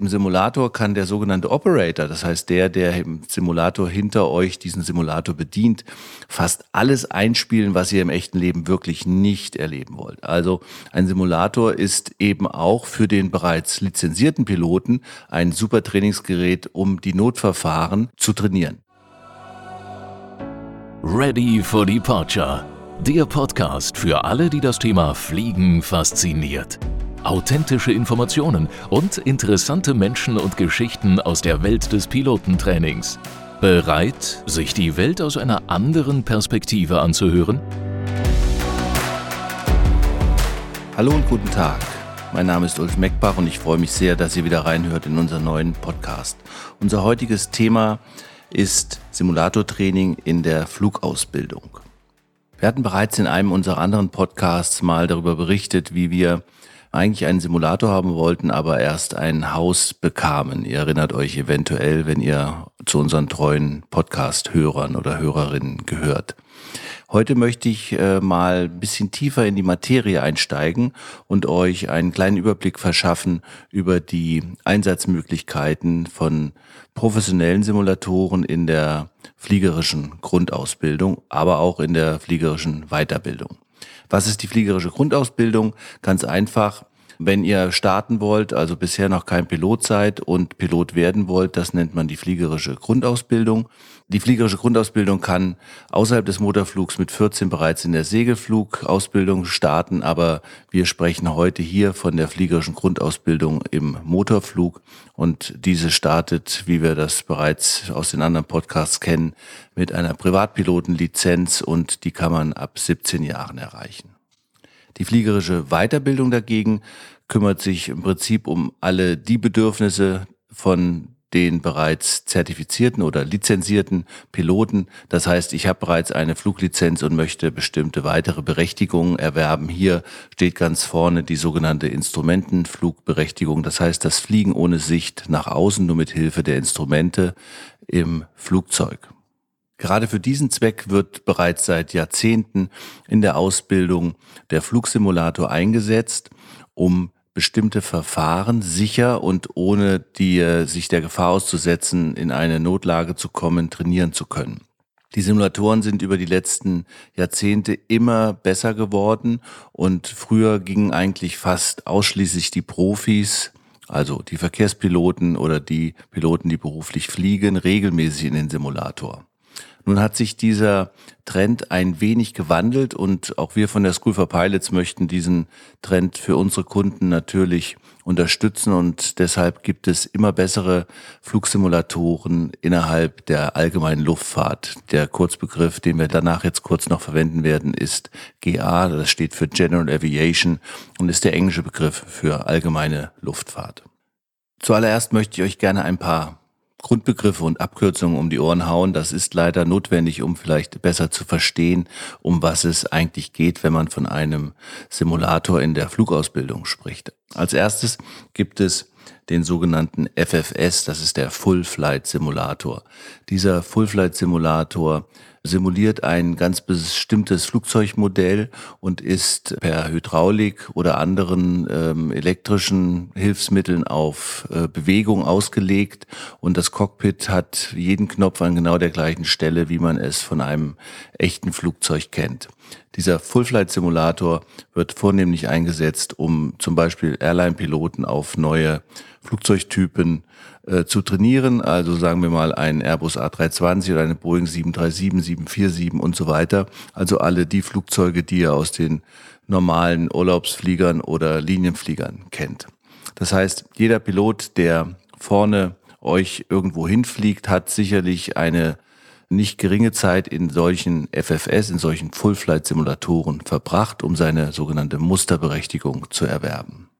Im Simulator kann der sogenannte Operator, das heißt der, der im Simulator hinter euch diesen Simulator bedient, fast alles einspielen, was ihr im echten Leben wirklich nicht erleben wollt. Also ein Simulator ist eben auch für den bereits lizenzierten Piloten ein super Trainingsgerät, um die Notverfahren zu trainieren. Ready for Departure. Der Podcast für alle, die das Thema Fliegen fasziniert authentische Informationen und interessante Menschen und Geschichten aus der Welt des Pilotentrainings. Bereit, sich die Welt aus einer anderen Perspektive anzuhören? Hallo und guten Tag. Mein Name ist Ulf Meckbach und ich freue mich sehr, dass ihr wieder reinhört in unseren neuen Podcast. Unser heutiges Thema ist Simulatortraining in der Flugausbildung. Wir hatten bereits in einem unserer anderen Podcasts mal darüber berichtet, wie wir eigentlich einen Simulator haben wollten, aber erst ein Haus bekamen. Ihr erinnert euch eventuell, wenn ihr zu unseren treuen Podcast-Hörern oder Hörerinnen gehört. Heute möchte ich äh, mal ein bisschen tiefer in die Materie einsteigen und euch einen kleinen Überblick verschaffen über die Einsatzmöglichkeiten von professionellen Simulatoren in der fliegerischen Grundausbildung, aber auch in der fliegerischen Weiterbildung. Was ist die fliegerische Grundausbildung? Ganz einfach. Wenn ihr starten wollt, also bisher noch kein Pilot seid und Pilot werden wollt, das nennt man die fliegerische Grundausbildung. Die fliegerische Grundausbildung kann außerhalb des Motorflugs mit 14 bereits in der Segelflugausbildung starten, aber wir sprechen heute hier von der fliegerischen Grundausbildung im Motorflug und diese startet, wie wir das bereits aus den anderen Podcasts kennen, mit einer Privatpilotenlizenz und die kann man ab 17 Jahren erreichen. Die fliegerische Weiterbildung dagegen kümmert sich im Prinzip um alle die Bedürfnisse von den bereits zertifizierten oder lizenzierten Piloten. Das heißt, ich habe bereits eine Fluglizenz und möchte bestimmte weitere Berechtigungen erwerben. Hier steht ganz vorne die sogenannte Instrumentenflugberechtigung. Das heißt, das Fliegen ohne Sicht nach außen, nur mit Hilfe der Instrumente im Flugzeug. Gerade für diesen Zweck wird bereits seit Jahrzehnten in der Ausbildung der Flugsimulator eingesetzt, um bestimmte Verfahren sicher und ohne die, äh, sich der Gefahr auszusetzen, in eine Notlage zu kommen, trainieren zu können. Die Simulatoren sind über die letzten Jahrzehnte immer besser geworden und früher gingen eigentlich fast ausschließlich die Profis, also die Verkehrspiloten oder die Piloten, die beruflich fliegen, regelmäßig in den Simulator. Nun hat sich dieser Trend ein wenig gewandelt und auch wir von der School for Pilots möchten diesen Trend für unsere Kunden natürlich unterstützen und deshalb gibt es immer bessere Flugsimulatoren innerhalb der allgemeinen Luftfahrt. Der Kurzbegriff, den wir danach jetzt kurz noch verwenden werden, ist GA, das steht für General Aviation und ist der englische Begriff für allgemeine Luftfahrt. Zuallererst möchte ich euch gerne ein paar Grundbegriffe und Abkürzungen um die Ohren hauen. Das ist leider notwendig, um vielleicht besser zu verstehen, um was es eigentlich geht, wenn man von einem Simulator in der Flugausbildung spricht. Als erstes gibt es den sogenannten FFS, das ist der Full Flight Simulator. Dieser Full Flight Simulator simuliert ein ganz bestimmtes Flugzeugmodell und ist per Hydraulik oder anderen ähm, elektrischen Hilfsmitteln auf äh, Bewegung ausgelegt und das Cockpit hat jeden Knopf an genau der gleichen Stelle, wie man es von einem echten Flugzeug kennt. Dieser Full-Flight-Simulator wird vornehmlich eingesetzt, um zum Beispiel Airline-Piloten auf neue Flugzeugtypen äh, zu trainieren. Also sagen wir mal ein Airbus A320 oder eine Boeing 737, 747 und so weiter. Also alle die Flugzeuge, die ihr aus den normalen Urlaubsfliegern oder Linienfliegern kennt. Das heißt, jeder Pilot, der vorne euch irgendwo hinfliegt, hat sicherlich eine nicht geringe Zeit in solchen FFS, in solchen Full-Flight-Simulatoren verbracht, um seine sogenannte Musterberechtigung zu erwerben.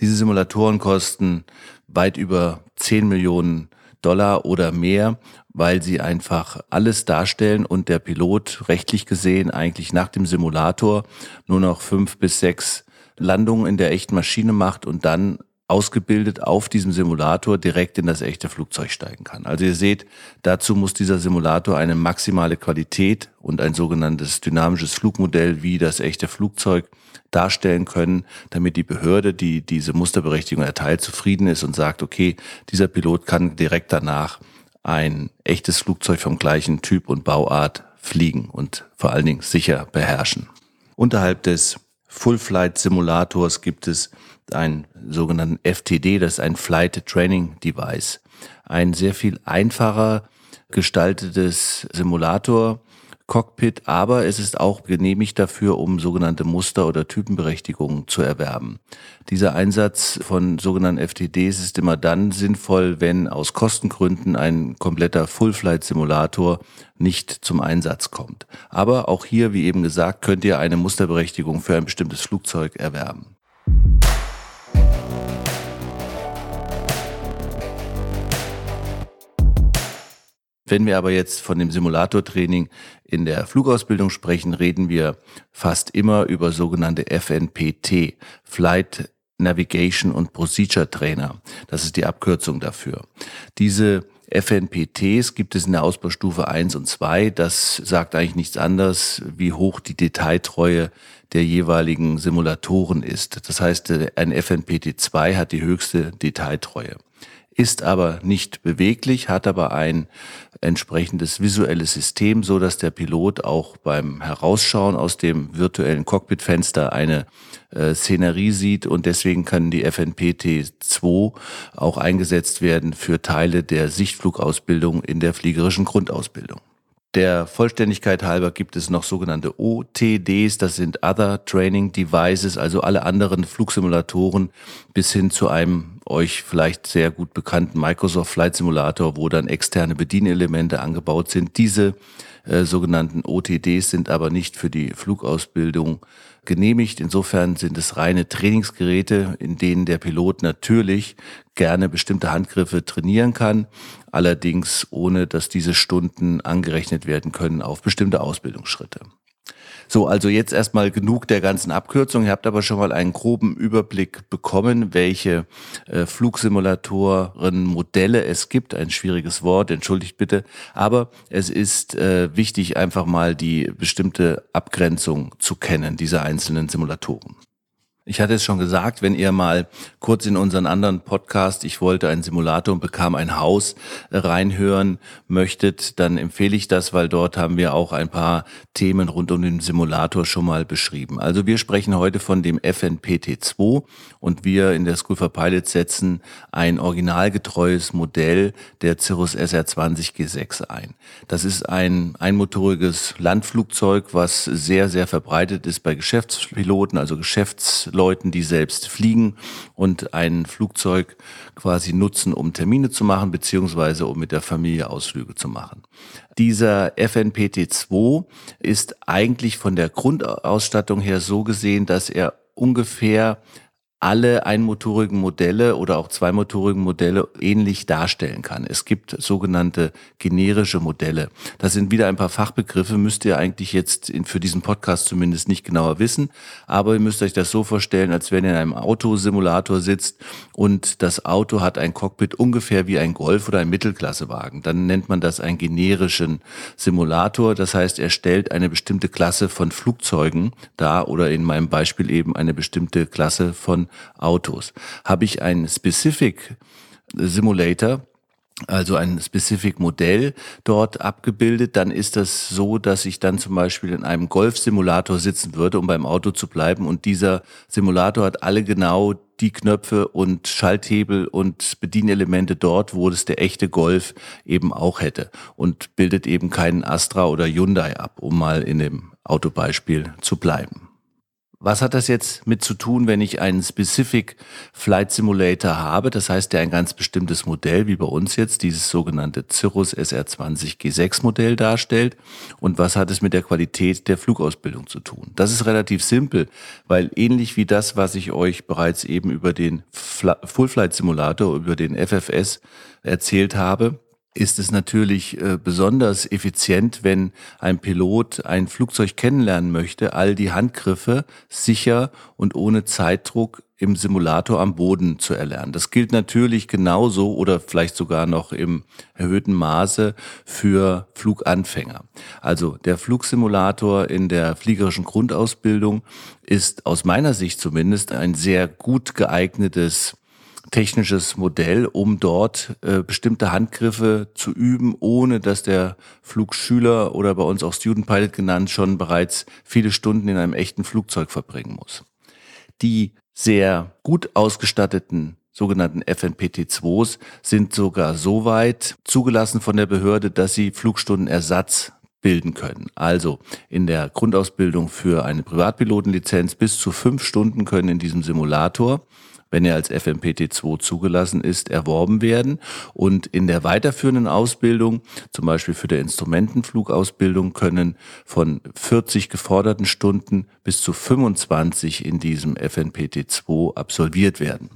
Diese Simulatoren kosten weit über 10 Millionen Dollar oder mehr, weil sie einfach alles darstellen und der Pilot rechtlich gesehen eigentlich nach dem Simulator nur noch fünf bis sechs Landungen in der echten Maschine macht und dann ausgebildet auf diesem Simulator direkt in das echte Flugzeug steigen kann. Also ihr seht, dazu muss dieser Simulator eine maximale Qualität und ein sogenanntes dynamisches Flugmodell wie das echte Flugzeug darstellen können, damit die Behörde, die diese Musterberechtigung erteilt, zufrieden ist und sagt, okay, dieser Pilot kann direkt danach ein echtes Flugzeug vom gleichen Typ und Bauart fliegen und vor allen Dingen sicher beherrschen. Unterhalb des Full Flight Simulators gibt es einen sogenannten FTD, das ist ein Flight Training Device. Ein sehr viel einfacher gestaltetes Simulator, Cockpit, aber es ist auch genehmigt dafür, um sogenannte Muster- oder Typenberechtigungen zu erwerben. Dieser Einsatz von sogenannten FTDs ist immer dann sinnvoll, wenn aus Kostengründen ein kompletter Full-Flight-Simulator nicht zum Einsatz kommt. Aber auch hier, wie eben gesagt, könnt ihr eine Musterberechtigung für ein bestimmtes Flugzeug erwerben. Wenn wir aber jetzt von dem Simulatortraining in der Flugausbildung sprechen, reden wir fast immer über sogenannte FNPT, Flight Navigation und Procedure Trainer. Das ist die Abkürzung dafür. Diese FNPTs gibt es in der Ausbaustufe 1 und 2. Das sagt eigentlich nichts anderes, wie hoch die Detailtreue der jeweiligen Simulatoren ist. Das heißt, ein FNPT 2 hat die höchste Detailtreue ist aber nicht beweglich, hat aber ein entsprechendes visuelles System, so dass der Pilot auch beim Herausschauen aus dem virtuellen Cockpitfenster eine äh, Szenerie sieht und deswegen kann die FNPT-2 auch eingesetzt werden für Teile der Sichtflugausbildung in der fliegerischen Grundausbildung. Der Vollständigkeit halber gibt es noch sogenannte OTDs, das sind Other Training Devices, also alle anderen Flugsimulatoren bis hin zu einem euch vielleicht sehr gut bekannten Microsoft Flight Simulator, wo dann externe Bedienelemente angebaut sind. Diese äh, sogenannten OTDs sind aber nicht für die Flugausbildung genehmigt. Insofern sind es reine Trainingsgeräte, in denen der Pilot natürlich gerne bestimmte Handgriffe trainieren kann, allerdings ohne dass diese Stunden angerechnet werden können auf bestimmte Ausbildungsschritte. So, also jetzt erstmal genug der ganzen Abkürzung. Ihr habt aber schon mal einen groben Überblick bekommen, welche äh, Flugsimulatoren, Modelle es gibt. Ein schwieriges Wort, entschuldigt bitte. Aber es ist äh, wichtig, einfach mal die bestimmte Abgrenzung zu kennen, dieser einzelnen Simulatoren. Ich hatte es schon gesagt, wenn ihr mal kurz in unseren anderen Podcast, ich wollte einen Simulator und bekam ein Haus äh, reinhören möchtet, dann empfehle ich das, weil dort haben wir auch ein paar Themen rund um den Simulator schon mal beschrieben. Also wir sprechen heute von dem FNPT2 und wir in der School for Pilots setzen ein originalgetreues Modell der Cirrus SR20 G6 ein. Das ist ein einmotoriges Landflugzeug, was sehr, sehr verbreitet ist bei Geschäftspiloten, also Geschäfts Leuten, die selbst fliegen und ein Flugzeug quasi nutzen, um Termine zu machen, beziehungsweise um mit der Familie Ausflüge zu machen. Dieser FNPT2 ist eigentlich von der Grundausstattung her so gesehen, dass er ungefähr alle einmotorigen Modelle oder auch zweimotorigen Modelle ähnlich darstellen kann. Es gibt sogenannte generische Modelle. Das sind wieder ein paar Fachbegriffe, müsst ihr eigentlich jetzt in, für diesen Podcast zumindest nicht genauer wissen, aber ihr müsst euch das so vorstellen, als wenn ihr in einem Autosimulator sitzt und das Auto hat ein Cockpit ungefähr wie ein Golf oder ein Mittelklassewagen. Dann nennt man das einen generischen Simulator. Das heißt, er stellt eine bestimmte Klasse von Flugzeugen dar oder in meinem Beispiel eben eine bestimmte Klasse von Autos. Habe ich einen Specific Simulator, also ein Specific Modell dort abgebildet, dann ist das so, dass ich dann zum Beispiel in einem Golf-Simulator sitzen würde, um beim Auto zu bleiben. Und dieser Simulator hat alle genau die Knöpfe und Schalthebel und Bedienelemente dort, wo es der echte Golf eben auch hätte und bildet eben keinen Astra oder Hyundai ab, um mal in dem Autobeispiel zu bleiben. Was hat das jetzt mit zu tun, wenn ich einen Specific Flight Simulator habe? Das heißt, der ein ganz bestimmtes Modell, wie bei uns jetzt, dieses sogenannte Cirrus SR20 G6 Modell darstellt. Und was hat es mit der Qualität der Flugausbildung zu tun? Das ist relativ simpel, weil ähnlich wie das, was ich euch bereits eben über den Full Flight Simulator, über den FFS erzählt habe, ist es natürlich äh, besonders effizient, wenn ein Pilot ein Flugzeug kennenlernen möchte, all die Handgriffe sicher und ohne Zeitdruck im Simulator am Boden zu erlernen. Das gilt natürlich genauso oder vielleicht sogar noch im erhöhten Maße für Fluganfänger. Also der Flugsimulator in der fliegerischen Grundausbildung ist aus meiner Sicht zumindest ein sehr gut geeignetes technisches Modell, um dort äh, bestimmte Handgriffe zu üben, ohne dass der Flugschüler oder bei uns auch Student Pilot genannt schon bereits viele Stunden in einem echten Flugzeug verbringen muss. Die sehr gut ausgestatteten sogenannten FNPT2s sind sogar so weit zugelassen von der Behörde, dass sie Flugstundenersatz bilden können. Also in der Grundausbildung für eine Privatpilotenlizenz bis zu fünf Stunden können in diesem Simulator wenn er als FMPT2 zugelassen ist, erworben werden. Und in der weiterführenden Ausbildung, zum Beispiel für der Instrumentenflugausbildung, können von 40 geforderten Stunden bis zu 25 in diesem FNPT2 absolviert werden.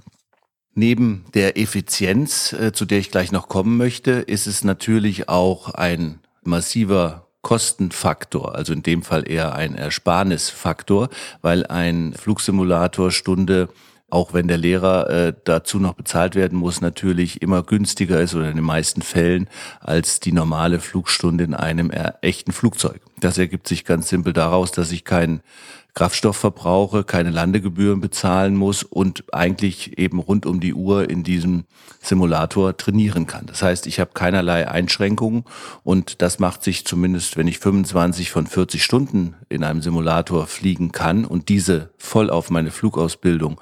Neben der Effizienz, äh, zu der ich gleich noch kommen möchte, ist es natürlich auch ein massiver Kostenfaktor, also in dem Fall eher ein Ersparnisfaktor, weil ein Flugsimulatorstunde auch wenn der Lehrer äh, dazu noch bezahlt werden muss, natürlich immer günstiger ist oder in den meisten Fällen als die normale Flugstunde in einem echten Flugzeug. Das ergibt sich ganz simpel daraus, dass ich keinen Kraftstoff verbrauche, keine Landegebühren bezahlen muss und eigentlich eben rund um die Uhr in diesem Simulator trainieren kann. Das heißt, ich habe keinerlei Einschränkungen und das macht sich zumindest, wenn ich 25 von 40 Stunden in einem Simulator fliegen kann und diese voll auf meine Flugausbildung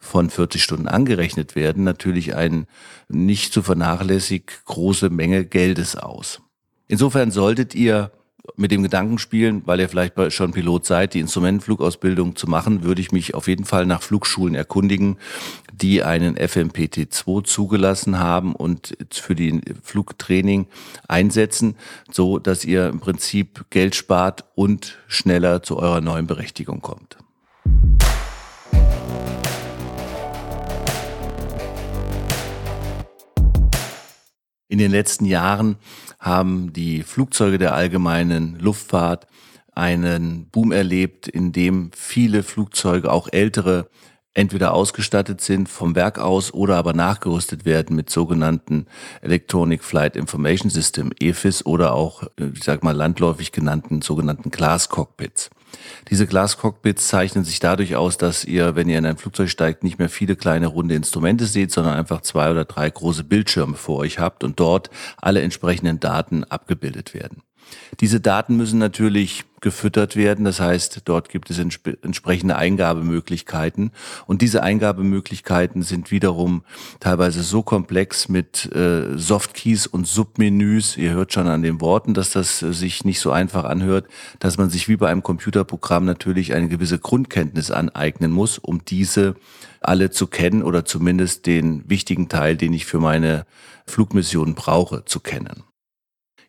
von 40 Stunden angerechnet werden, natürlich ein nicht zu vernachlässig große Menge Geldes aus. Insofern solltet ihr mit dem Gedanken spielen, weil ihr vielleicht schon Pilot seid, die Instrumentenflugausbildung zu machen, würde ich mich auf jeden Fall nach Flugschulen erkundigen, die einen FMPT2 zugelassen haben und für die Flugtraining einsetzen, so dass ihr im Prinzip Geld spart und schneller zu eurer neuen Berechtigung kommt. In den letzten Jahren haben die Flugzeuge der allgemeinen Luftfahrt einen Boom erlebt, in dem viele Flugzeuge, auch ältere, entweder ausgestattet sind vom Werk aus oder aber nachgerüstet werden mit sogenannten Electronic Flight Information System, EFIS oder auch, ich sag mal, landläufig genannten sogenannten Glass Cockpits. Diese Glascockpits zeichnen sich dadurch aus, dass ihr, wenn ihr in ein Flugzeug steigt, nicht mehr viele kleine runde Instrumente seht, sondern einfach zwei oder drei große Bildschirme vor euch habt und dort alle entsprechenden Daten abgebildet werden. Diese Daten müssen natürlich gefüttert werden. Das heißt, dort gibt es entsp entsprechende Eingabemöglichkeiten. Und diese Eingabemöglichkeiten sind wiederum teilweise so komplex mit äh, Softkeys und Submenüs. Ihr hört schon an den Worten, dass das äh, sich nicht so einfach anhört, dass man sich wie bei einem Computerprogramm natürlich eine gewisse Grundkenntnis aneignen muss, um diese alle zu kennen oder zumindest den wichtigen Teil, den ich für meine Flugmission brauche, zu kennen.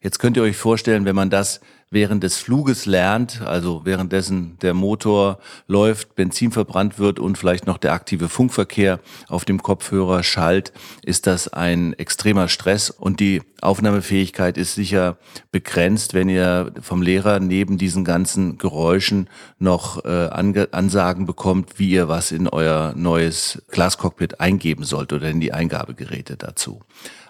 Jetzt könnt ihr euch vorstellen, wenn man das während des Fluges lernt, also währenddessen der Motor läuft, Benzin verbrannt wird und vielleicht noch der aktive Funkverkehr auf dem Kopfhörer schallt, ist das ein extremer Stress und die Aufnahmefähigkeit ist sicher begrenzt, wenn ihr vom Lehrer neben diesen ganzen Geräuschen noch äh, Ansagen bekommt, wie ihr was in euer neues Glascockpit eingeben sollt oder in die Eingabegeräte dazu.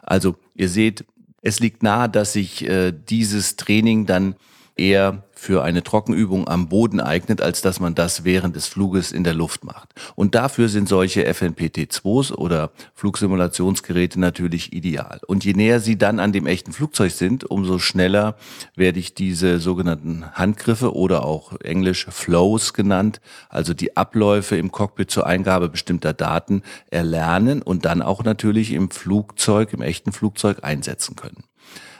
Also ihr seht, es liegt nahe, dass sich äh, dieses Training dann eher für eine Trockenübung am Boden eignet, als dass man das während des Fluges in der Luft macht. Und dafür sind solche FNPT2s oder Flugsimulationsgeräte natürlich ideal. Und je näher sie dann an dem echten Flugzeug sind, umso schneller werde ich diese sogenannten Handgriffe oder auch englisch Flows genannt, also die Abläufe im Cockpit zur Eingabe bestimmter Daten erlernen und dann auch natürlich im Flugzeug, im echten Flugzeug einsetzen können.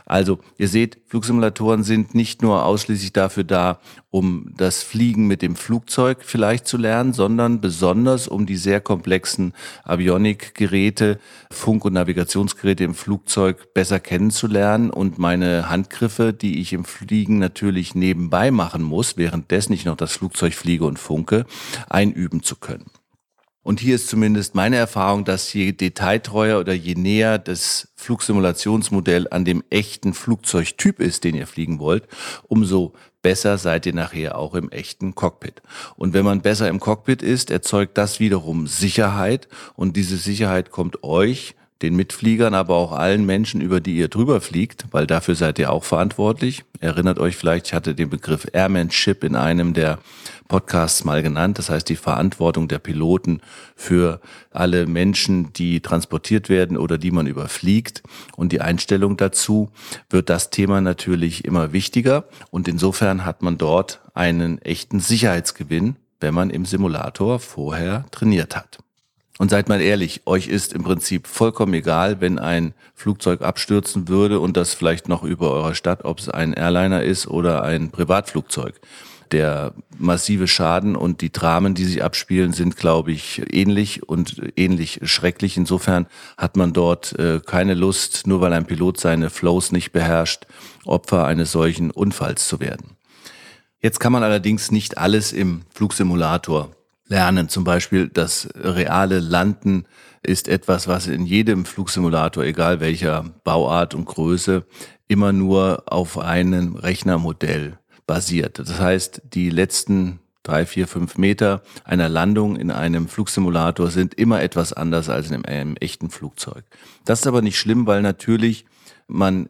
Also ihr seht, Flugsimulatoren sind nicht nur ausschließlich dafür da, um das Fliegen mit dem Flugzeug vielleicht zu lernen, sondern besonders um die sehr komplexen Avionik-Geräte, Funk- und Navigationsgeräte im Flugzeug besser kennenzulernen und meine Handgriffe, die ich im Fliegen natürlich nebenbei machen muss, währenddessen ich noch das Flugzeug fliege und funke, einüben zu können. Und hier ist zumindest meine Erfahrung, dass je detailtreuer oder je näher das Flugsimulationsmodell an dem echten Flugzeugtyp ist, den ihr fliegen wollt, umso besser seid ihr nachher auch im echten Cockpit. Und wenn man besser im Cockpit ist, erzeugt das wiederum Sicherheit und diese Sicherheit kommt euch den Mitfliegern, aber auch allen Menschen, über die ihr drüber fliegt, weil dafür seid ihr auch verantwortlich. Erinnert euch vielleicht, ich hatte den Begriff Airmanship in einem der Podcasts mal genannt. Das heißt, die Verantwortung der Piloten für alle Menschen, die transportiert werden oder die man überfliegt. Und die Einstellung dazu wird das Thema natürlich immer wichtiger. Und insofern hat man dort einen echten Sicherheitsgewinn, wenn man im Simulator vorher trainiert hat. Und seid mal ehrlich, euch ist im Prinzip vollkommen egal, wenn ein Flugzeug abstürzen würde und das vielleicht noch über eurer Stadt, ob es ein Airliner ist oder ein Privatflugzeug. Der massive Schaden und die Dramen, die sich abspielen, sind, glaube ich, ähnlich und ähnlich schrecklich. Insofern hat man dort äh, keine Lust, nur weil ein Pilot seine Flows nicht beherrscht, Opfer eines solchen Unfalls zu werden. Jetzt kann man allerdings nicht alles im Flugsimulator lernen. Zum Beispiel das reale Landen ist etwas, was in jedem Flugsimulator, egal welcher Bauart und Größe, immer nur auf einem Rechnermodell basiert. Das heißt, die letzten drei, vier, fünf Meter einer Landung in einem Flugsimulator sind immer etwas anders als in einem echten Flugzeug. Das ist aber nicht schlimm, weil natürlich man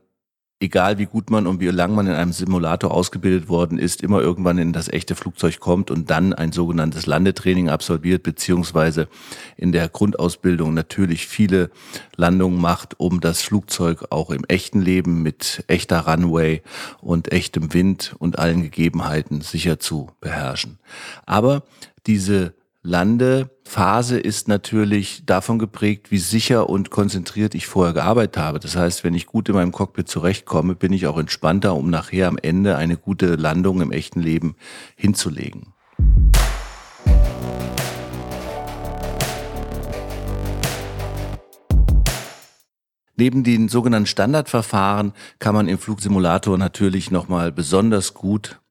egal wie gut man und wie lang man in einem Simulator ausgebildet worden ist, immer irgendwann in das echte Flugzeug kommt und dann ein sogenanntes Landetraining absolviert, beziehungsweise in der Grundausbildung natürlich viele Landungen macht, um das Flugzeug auch im echten Leben mit echter Runway und echtem Wind und allen Gegebenheiten sicher zu beherrschen. Aber diese Landephase ist natürlich davon geprägt, wie sicher und konzentriert ich vorher gearbeitet habe. Das heißt, wenn ich gut in meinem Cockpit zurechtkomme, bin ich auch entspannter, um nachher am Ende eine gute Landung im echten Leben hinzulegen. Neben den sogenannten Standardverfahren kann man im Flugsimulator natürlich nochmal besonders gut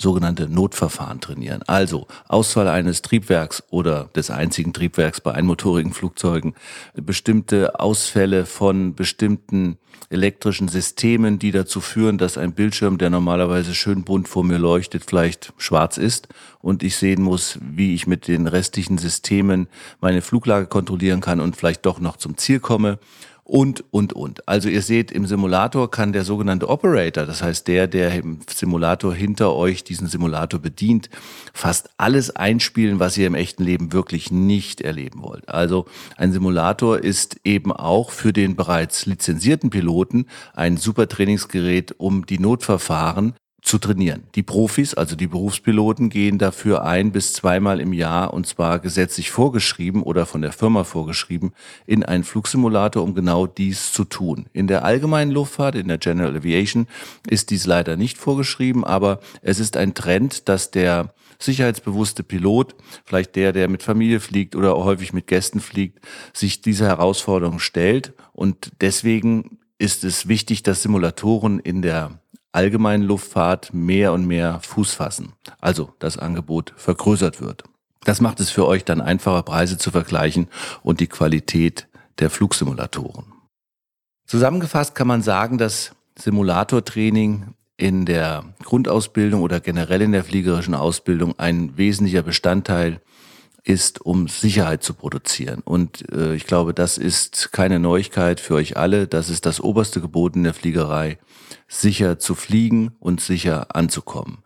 sogenannte Notverfahren trainieren. Also Ausfall eines Triebwerks oder des einzigen Triebwerks bei einmotorigen Flugzeugen, bestimmte Ausfälle von bestimmten elektrischen Systemen, die dazu führen, dass ein Bildschirm, der normalerweise schön bunt vor mir leuchtet, vielleicht schwarz ist und ich sehen muss, wie ich mit den restlichen Systemen meine Fluglage kontrollieren kann und vielleicht doch noch zum Ziel komme und, und, und. Also ihr seht, im Simulator kann der sogenannte Operator, das heißt der, der im Simulator hinter euch diesen Simulator bedient, fast alles einspielen, was ihr im echten Leben wirklich nicht erleben wollt. Also ein Simulator ist eben auch für den bereits lizenzierten Piloten ein super Trainingsgerät, um die Notverfahren zu trainieren. Die Profis, also die Berufspiloten, gehen dafür ein bis zweimal im Jahr und zwar gesetzlich vorgeschrieben oder von der Firma vorgeschrieben in einen Flugsimulator, um genau dies zu tun. In der allgemeinen Luftfahrt, in der General Aviation, ist dies leider nicht vorgeschrieben, aber es ist ein Trend, dass der sicherheitsbewusste Pilot, vielleicht der, der mit Familie fliegt oder häufig mit Gästen fliegt, sich diese Herausforderung stellt und deswegen ist es wichtig, dass Simulatoren in der allgemeinen Luftfahrt mehr und mehr Fuß fassen, also das Angebot vergrößert wird. Das macht es für euch dann einfacher, Preise zu vergleichen und die Qualität der Flugsimulatoren. Zusammengefasst kann man sagen, dass Simulatortraining in der Grundausbildung oder generell in der fliegerischen Ausbildung ein wesentlicher Bestandteil ist, um Sicherheit zu produzieren. Und äh, ich glaube, das ist keine Neuigkeit für euch alle. Das ist das oberste Gebot in der Fliegerei, sicher zu fliegen und sicher anzukommen.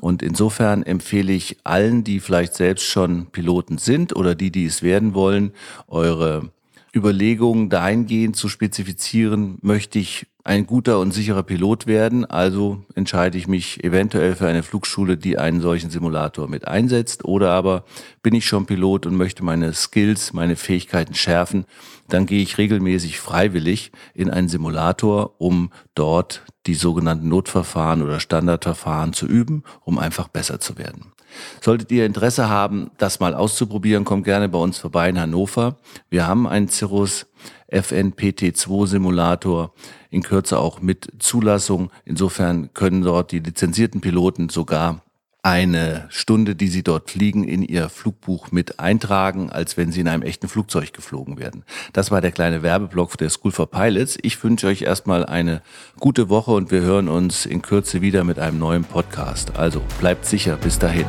Und insofern empfehle ich allen, die vielleicht selbst schon Piloten sind oder die, die es werden wollen, eure Überlegungen dahingehend zu spezifizieren, möchte ich ein guter und sicherer Pilot werden. Also entscheide ich mich eventuell für eine Flugschule, die einen solchen Simulator mit einsetzt. Oder aber bin ich schon Pilot und möchte meine Skills, meine Fähigkeiten schärfen. Dann gehe ich regelmäßig freiwillig in einen Simulator, um dort die sogenannten Notverfahren oder Standardverfahren zu üben, um einfach besser zu werden. Solltet ihr Interesse haben, das mal auszuprobieren, kommt gerne bei uns vorbei in Hannover. Wir haben einen Cirrus FNPT2 Simulator, in Kürze auch mit Zulassung. Insofern können dort die lizenzierten Piloten sogar eine Stunde, die Sie dort fliegen, in Ihr Flugbuch mit eintragen, als wenn Sie in einem echten Flugzeug geflogen werden. Das war der kleine Werbeblock der School for Pilots. Ich wünsche euch erstmal eine gute Woche und wir hören uns in Kürze wieder mit einem neuen Podcast. Also bleibt sicher, bis dahin.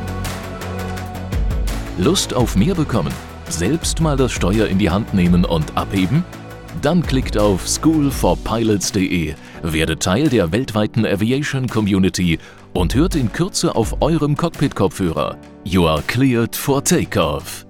Lust auf mehr bekommen? Selbst mal das Steuer in die Hand nehmen und abheben? Dann klickt auf schoolforpilots.de, werdet Teil der weltweiten Aviation Community und hört in Kürze auf eurem Cockpit-Kopfhörer. You are cleared for takeoff.